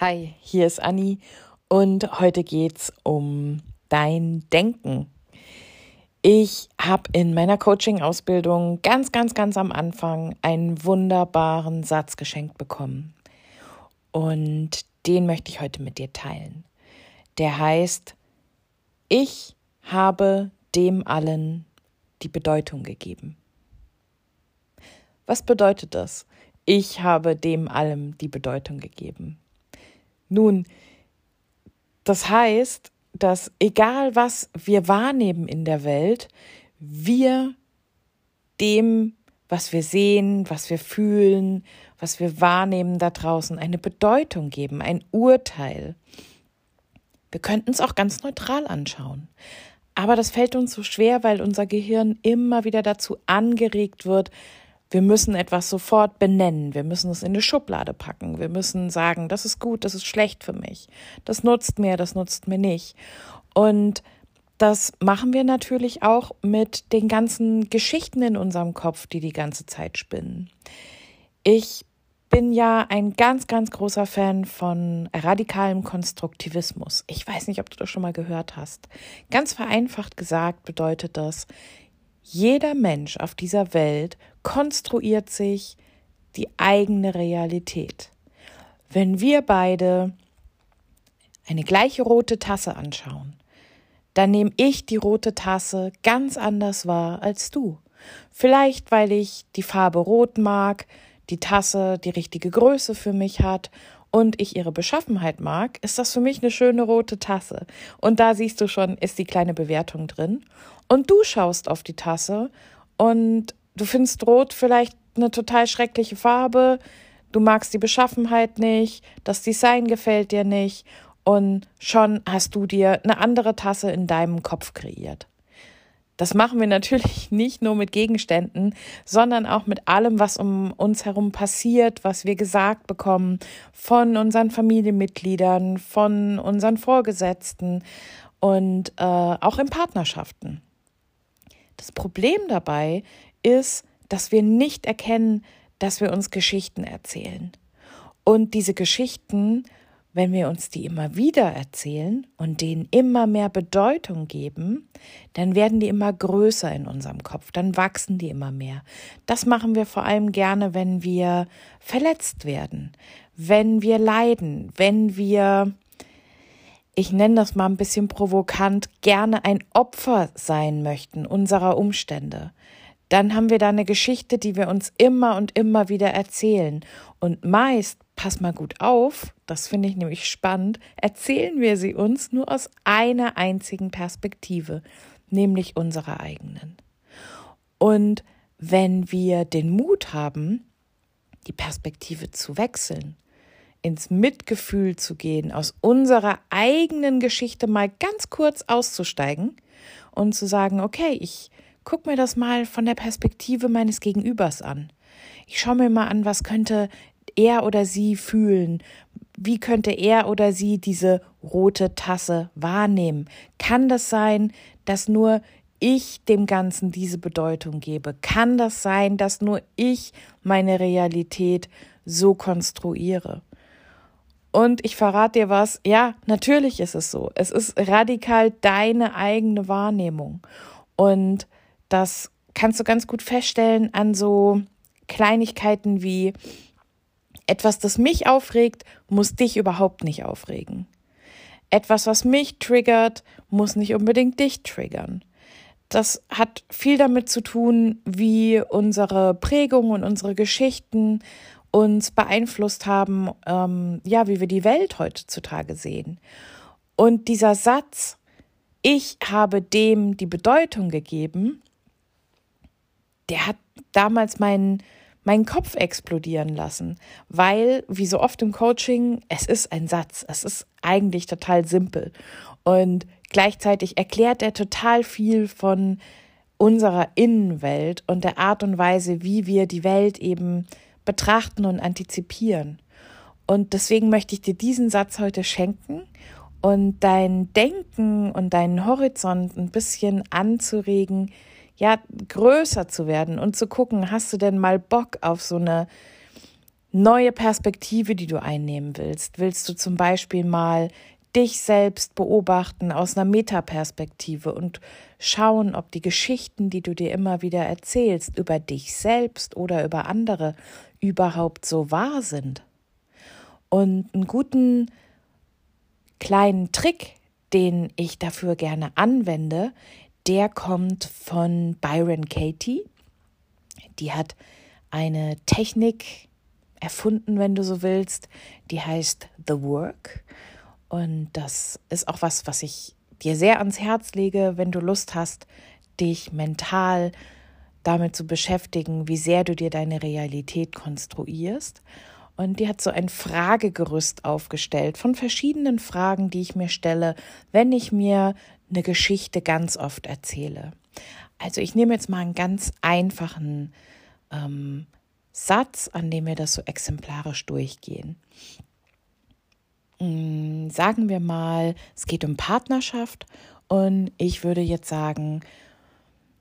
Hi, hier ist Anni und heute geht's um dein Denken. Ich habe in meiner Coaching-Ausbildung ganz, ganz, ganz am Anfang einen wunderbaren Satz geschenkt bekommen. Und den möchte ich heute mit dir teilen. Der heißt, ich habe dem allen die Bedeutung gegeben. Was bedeutet das? Ich habe dem allem die Bedeutung gegeben. Nun, das heißt, dass egal was wir wahrnehmen in der Welt, wir dem, was wir sehen, was wir fühlen, was wir wahrnehmen da draußen, eine Bedeutung geben, ein Urteil. Wir könnten es auch ganz neutral anschauen. Aber das fällt uns so schwer, weil unser Gehirn immer wieder dazu angeregt wird, wir müssen etwas sofort benennen. Wir müssen es in eine Schublade packen. Wir müssen sagen, das ist gut, das ist schlecht für mich. Das nutzt mir, das nutzt mir nicht. Und das machen wir natürlich auch mit den ganzen Geschichten in unserem Kopf, die die ganze Zeit spinnen. Ich bin ja ein ganz, ganz großer Fan von radikalem Konstruktivismus. Ich weiß nicht, ob du das schon mal gehört hast. Ganz vereinfacht gesagt bedeutet das, jeder Mensch auf dieser Welt konstruiert sich die eigene Realität. Wenn wir beide eine gleiche rote Tasse anschauen, dann nehme ich die rote Tasse ganz anders wahr als du. Vielleicht, weil ich die Farbe rot mag, die Tasse die richtige Größe für mich hat und ich ihre Beschaffenheit mag, ist das für mich eine schöne rote Tasse. Und da siehst du schon, ist die kleine Bewertung drin. Und du schaust auf die Tasse und du findest Rot vielleicht eine total schreckliche Farbe, du magst die Beschaffenheit nicht, das Design gefällt dir nicht und schon hast du dir eine andere Tasse in deinem Kopf kreiert. Das machen wir natürlich nicht nur mit Gegenständen, sondern auch mit allem, was um uns herum passiert, was wir gesagt bekommen von unseren Familienmitgliedern, von unseren Vorgesetzten und äh, auch in Partnerschaften. Das Problem dabei ist, dass wir nicht erkennen, dass wir uns Geschichten erzählen. Und diese Geschichten wenn wir uns die immer wieder erzählen und denen immer mehr Bedeutung geben, dann werden die immer größer in unserem Kopf, dann wachsen die immer mehr. Das machen wir vor allem gerne, wenn wir verletzt werden, wenn wir leiden, wenn wir, ich nenne das mal ein bisschen provokant, gerne ein Opfer sein möchten unserer Umstände dann haben wir da eine Geschichte, die wir uns immer und immer wieder erzählen. Und meist pass mal gut auf, das finde ich nämlich spannend, erzählen wir sie uns nur aus einer einzigen Perspektive, nämlich unserer eigenen. Und wenn wir den Mut haben, die Perspektive zu wechseln, ins Mitgefühl zu gehen, aus unserer eigenen Geschichte mal ganz kurz auszusteigen und zu sagen, okay, ich guck mir das mal von der Perspektive meines Gegenübers an. Ich schaue mir mal an, was könnte er oder sie fühlen? Wie könnte er oder sie diese rote Tasse wahrnehmen? Kann das sein, dass nur ich dem Ganzen diese Bedeutung gebe? Kann das sein, dass nur ich meine Realität so konstruiere? Und ich verrate dir was, ja, natürlich ist es so. Es ist radikal deine eigene Wahrnehmung. Und das kannst du ganz gut feststellen an so Kleinigkeiten wie, etwas, das mich aufregt, muss dich überhaupt nicht aufregen. Etwas, was mich triggert, muss nicht unbedingt dich triggern. Das hat viel damit zu tun, wie unsere Prägung und unsere Geschichten uns beeinflusst haben, ähm, ja, wie wir die Welt heutzutage sehen. Und dieser Satz, ich habe dem die Bedeutung gegeben, der hat damals meinen meinen Kopf explodieren lassen, weil, wie so oft im Coaching, es ist ein Satz, es ist eigentlich total simpel. Und gleichzeitig erklärt er total viel von unserer Innenwelt und der Art und Weise, wie wir die Welt eben betrachten und antizipieren. Und deswegen möchte ich dir diesen Satz heute schenken und dein Denken und deinen Horizont ein bisschen anzuregen, ja, größer zu werden und zu gucken, hast du denn mal Bock auf so eine neue Perspektive, die du einnehmen willst. Willst du zum Beispiel mal dich selbst beobachten aus einer Metaperspektive und schauen, ob die Geschichten, die du dir immer wieder erzählst, über dich selbst oder über andere überhaupt so wahr sind. Und einen guten kleinen Trick, den ich dafür gerne anwende, der kommt von Byron Katie. Die hat eine Technik erfunden, wenn du so willst, die heißt The Work. Und das ist auch was, was ich dir sehr ans Herz lege, wenn du Lust hast, dich mental damit zu beschäftigen, wie sehr du dir deine Realität konstruierst. Und die hat so ein Fragegerüst aufgestellt von verschiedenen Fragen, die ich mir stelle, wenn ich mir eine Geschichte ganz oft erzähle. Also ich nehme jetzt mal einen ganz einfachen ähm, Satz, an dem wir das so exemplarisch durchgehen. Mm, sagen wir mal, es geht um Partnerschaft und ich würde jetzt sagen,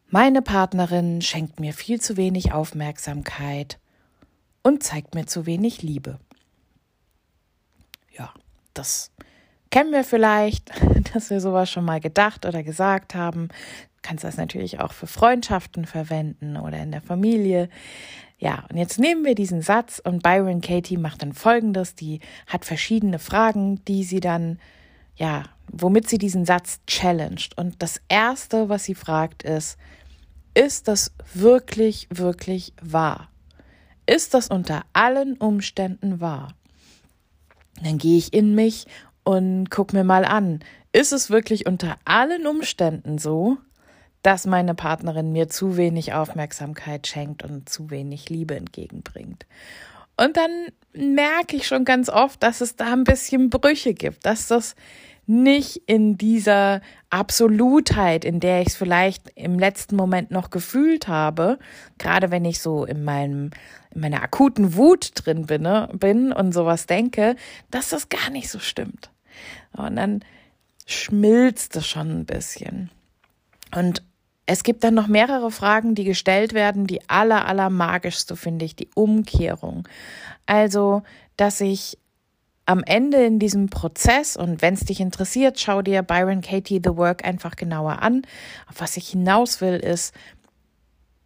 meine Partnerin schenkt mir viel zu wenig Aufmerksamkeit und zeigt mir zu wenig Liebe. Ja, das kennen wir vielleicht, dass wir sowas schon mal gedacht oder gesagt haben. Du kannst das natürlich auch für Freundschaften verwenden oder in der Familie. Ja, und jetzt nehmen wir diesen Satz und Byron Katie macht dann folgendes, die hat verschiedene Fragen, die sie dann, ja, womit sie diesen Satz challenged. Und das erste, was sie fragt, ist, ist das wirklich, wirklich wahr? Ist das unter allen Umständen wahr? Dann gehe ich in mich und guck mir mal an, ist es wirklich unter allen Umständen so, dass meine Partnerin mir zu wenig Aufmerksamkeit schenkt und zu wenig Liebe entgegenbringt. Und dann merke ich schon ganz oft, dass es da ein bisschen Brüche gibt, dass das nicht in dieser Absolutheit, in der ich es vielleicht im letzten Moment noch gefühlt habe, gerade wenn ich so in meinem in meiner akuten Wut drin bin, ne, bin und sowas denke, dass das gar nicht so stimmt. Und dann schmilzt es schon ein bisschen. Und es gibt dann noch mehrere Fragen, die gestellt werden. Die aller, aller magischste finde ich die Umkehrung. Also, dass ich am Ende in diesem Prozess, und wenn es dich interessiert, schau dir Byron Katie The Work einfach genauer an. Auf was ich hinaus will, ist,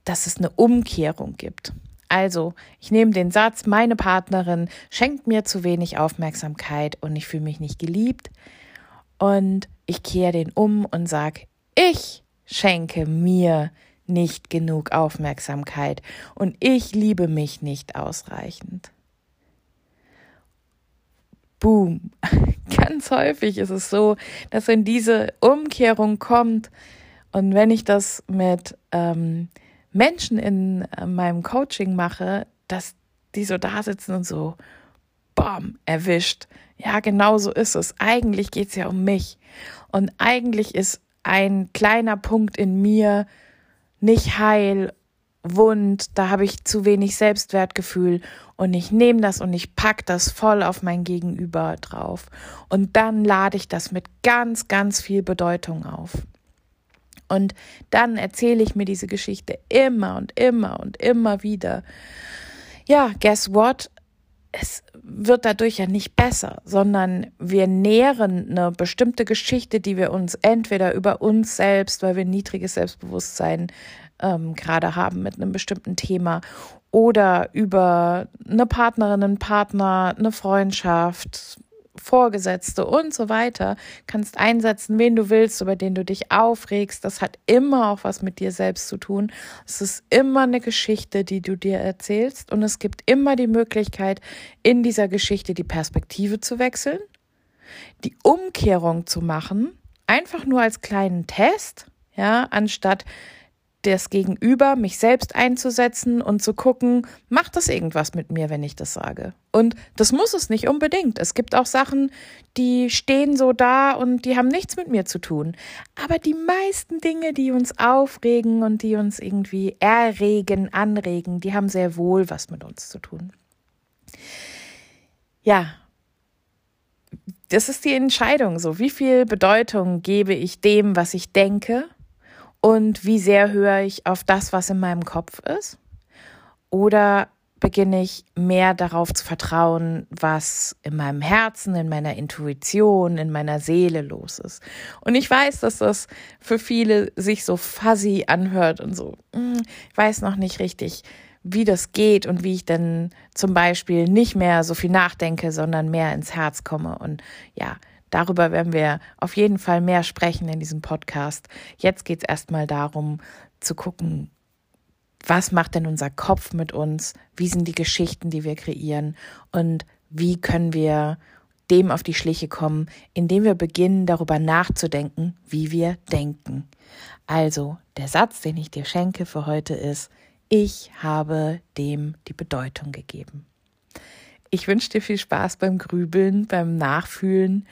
dass es eine Umkehrung gibt. Also, ich nehme den Satz, meine Partnerin schenkt mir zu wenig Aufmerksamkeit und ich fühle mich nicht geliebt. Und ich kehre den um und sage, ich schenke mir nicht genug Aufmerksamkeit und ich liebe mich nicht ausreichend. Boom. Ganz häufig ist es so, dass wenn diese Umkehrung kommt und wenn ich das mit ähm, Menschen in äh, meinem Coaching mache, dass die so da sitzen und so, bam, erwischt. Ja, genau so ist es. Eigentlich geht es ja um mich. Und eigentlich ist ein kleiner Punkt in mir nicht heil, wund, da habe ich zu wenig Selbstwertgefühl und ich nehme das und ich pack das voll auf mein Gegenüber drauf. Und dann lade ich das mit ganz, ganz viel Bedeutung auf. Und dann erzähle ich mir diese Geschichte immer und immer und immer wieder. Ja, guess what? Es wird dadurch ja nicht besser, sondern wir nähren eine bestimmte Geschichte, die wir uns entweder über uns selbst, weil wir niedriges Selbstbewusstsein ähm, gerade haben mit einem bestimmten Thema, oder über eine Partnerin, einen Partner, eine Freundschaft, Vorgesetzte und so weiter, kannst einsetzen, wen du willst, über den du dich aufregst. Das hat immer auch was mit dir selbst zu tun. Es ist immer eine Geschichte, die du dir erzählst und es gibt immer die Möglichkeit, in dieser Geschichte die Perspektive zu wechseln, die Umkehrung zu machen, einfach nur als kleinen Test, ja, anstatt das Gegenüber, mich selbst einzusetzen und zu gucken, macht das irgendwas mit mir, wenn ich das sage? Und das muss es nicht unbedingt. Es gibt auch Sachen, die stehen so da und die haben nichts mit mir zu tun. Aber die meisten Dinge, die uns aufregen und die uns irgendwie erregen, anregen, die haben sehr wohl was mit uns zu tun. Ja, das ist die Entscheidung. So, wie viel Bedeutung gebe ich dem, was ich denke? Und wie sehr höre ich auf das, was in meinem Kopf ist? Oder beginne ich mehr darauf zu vertrauen, was in meinem Herzen, in meiner Intuition, in meiner Seele los ist. Und ich weiß, dass das für viele sich so fuzzy anhört und so, hm, ich weiß noch nicht richtig, wie das geht und wie ich dann zum Beispiel nicht mehr so viel nachdenke, sondern mehr ins Herz komme. Und ja, darüber werden wir auf jeden Fall mehr sprechen in diesem Podcast. Jetzt geht es erstmal darum zu gucken, was macht denn unser Kopf mit uns? Wie sind die Geschichten, die wir kreieren? Und wie können wir dem auf die Schliche kommen, indem wir beginnen, darüber nachzudenken, wie wir denken. Also, der Satz, den ich dir schenke für heute ist, ich habe dem die Bedeutung gegeben. Ich wünsche dir viel Spaß beim Grübeln, beim Nachfühlen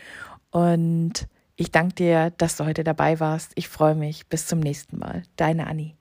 und ich danke dir, dass du heute dabei warst. Ich freue mich. Bis zum nächsten Mal. Deine Annie.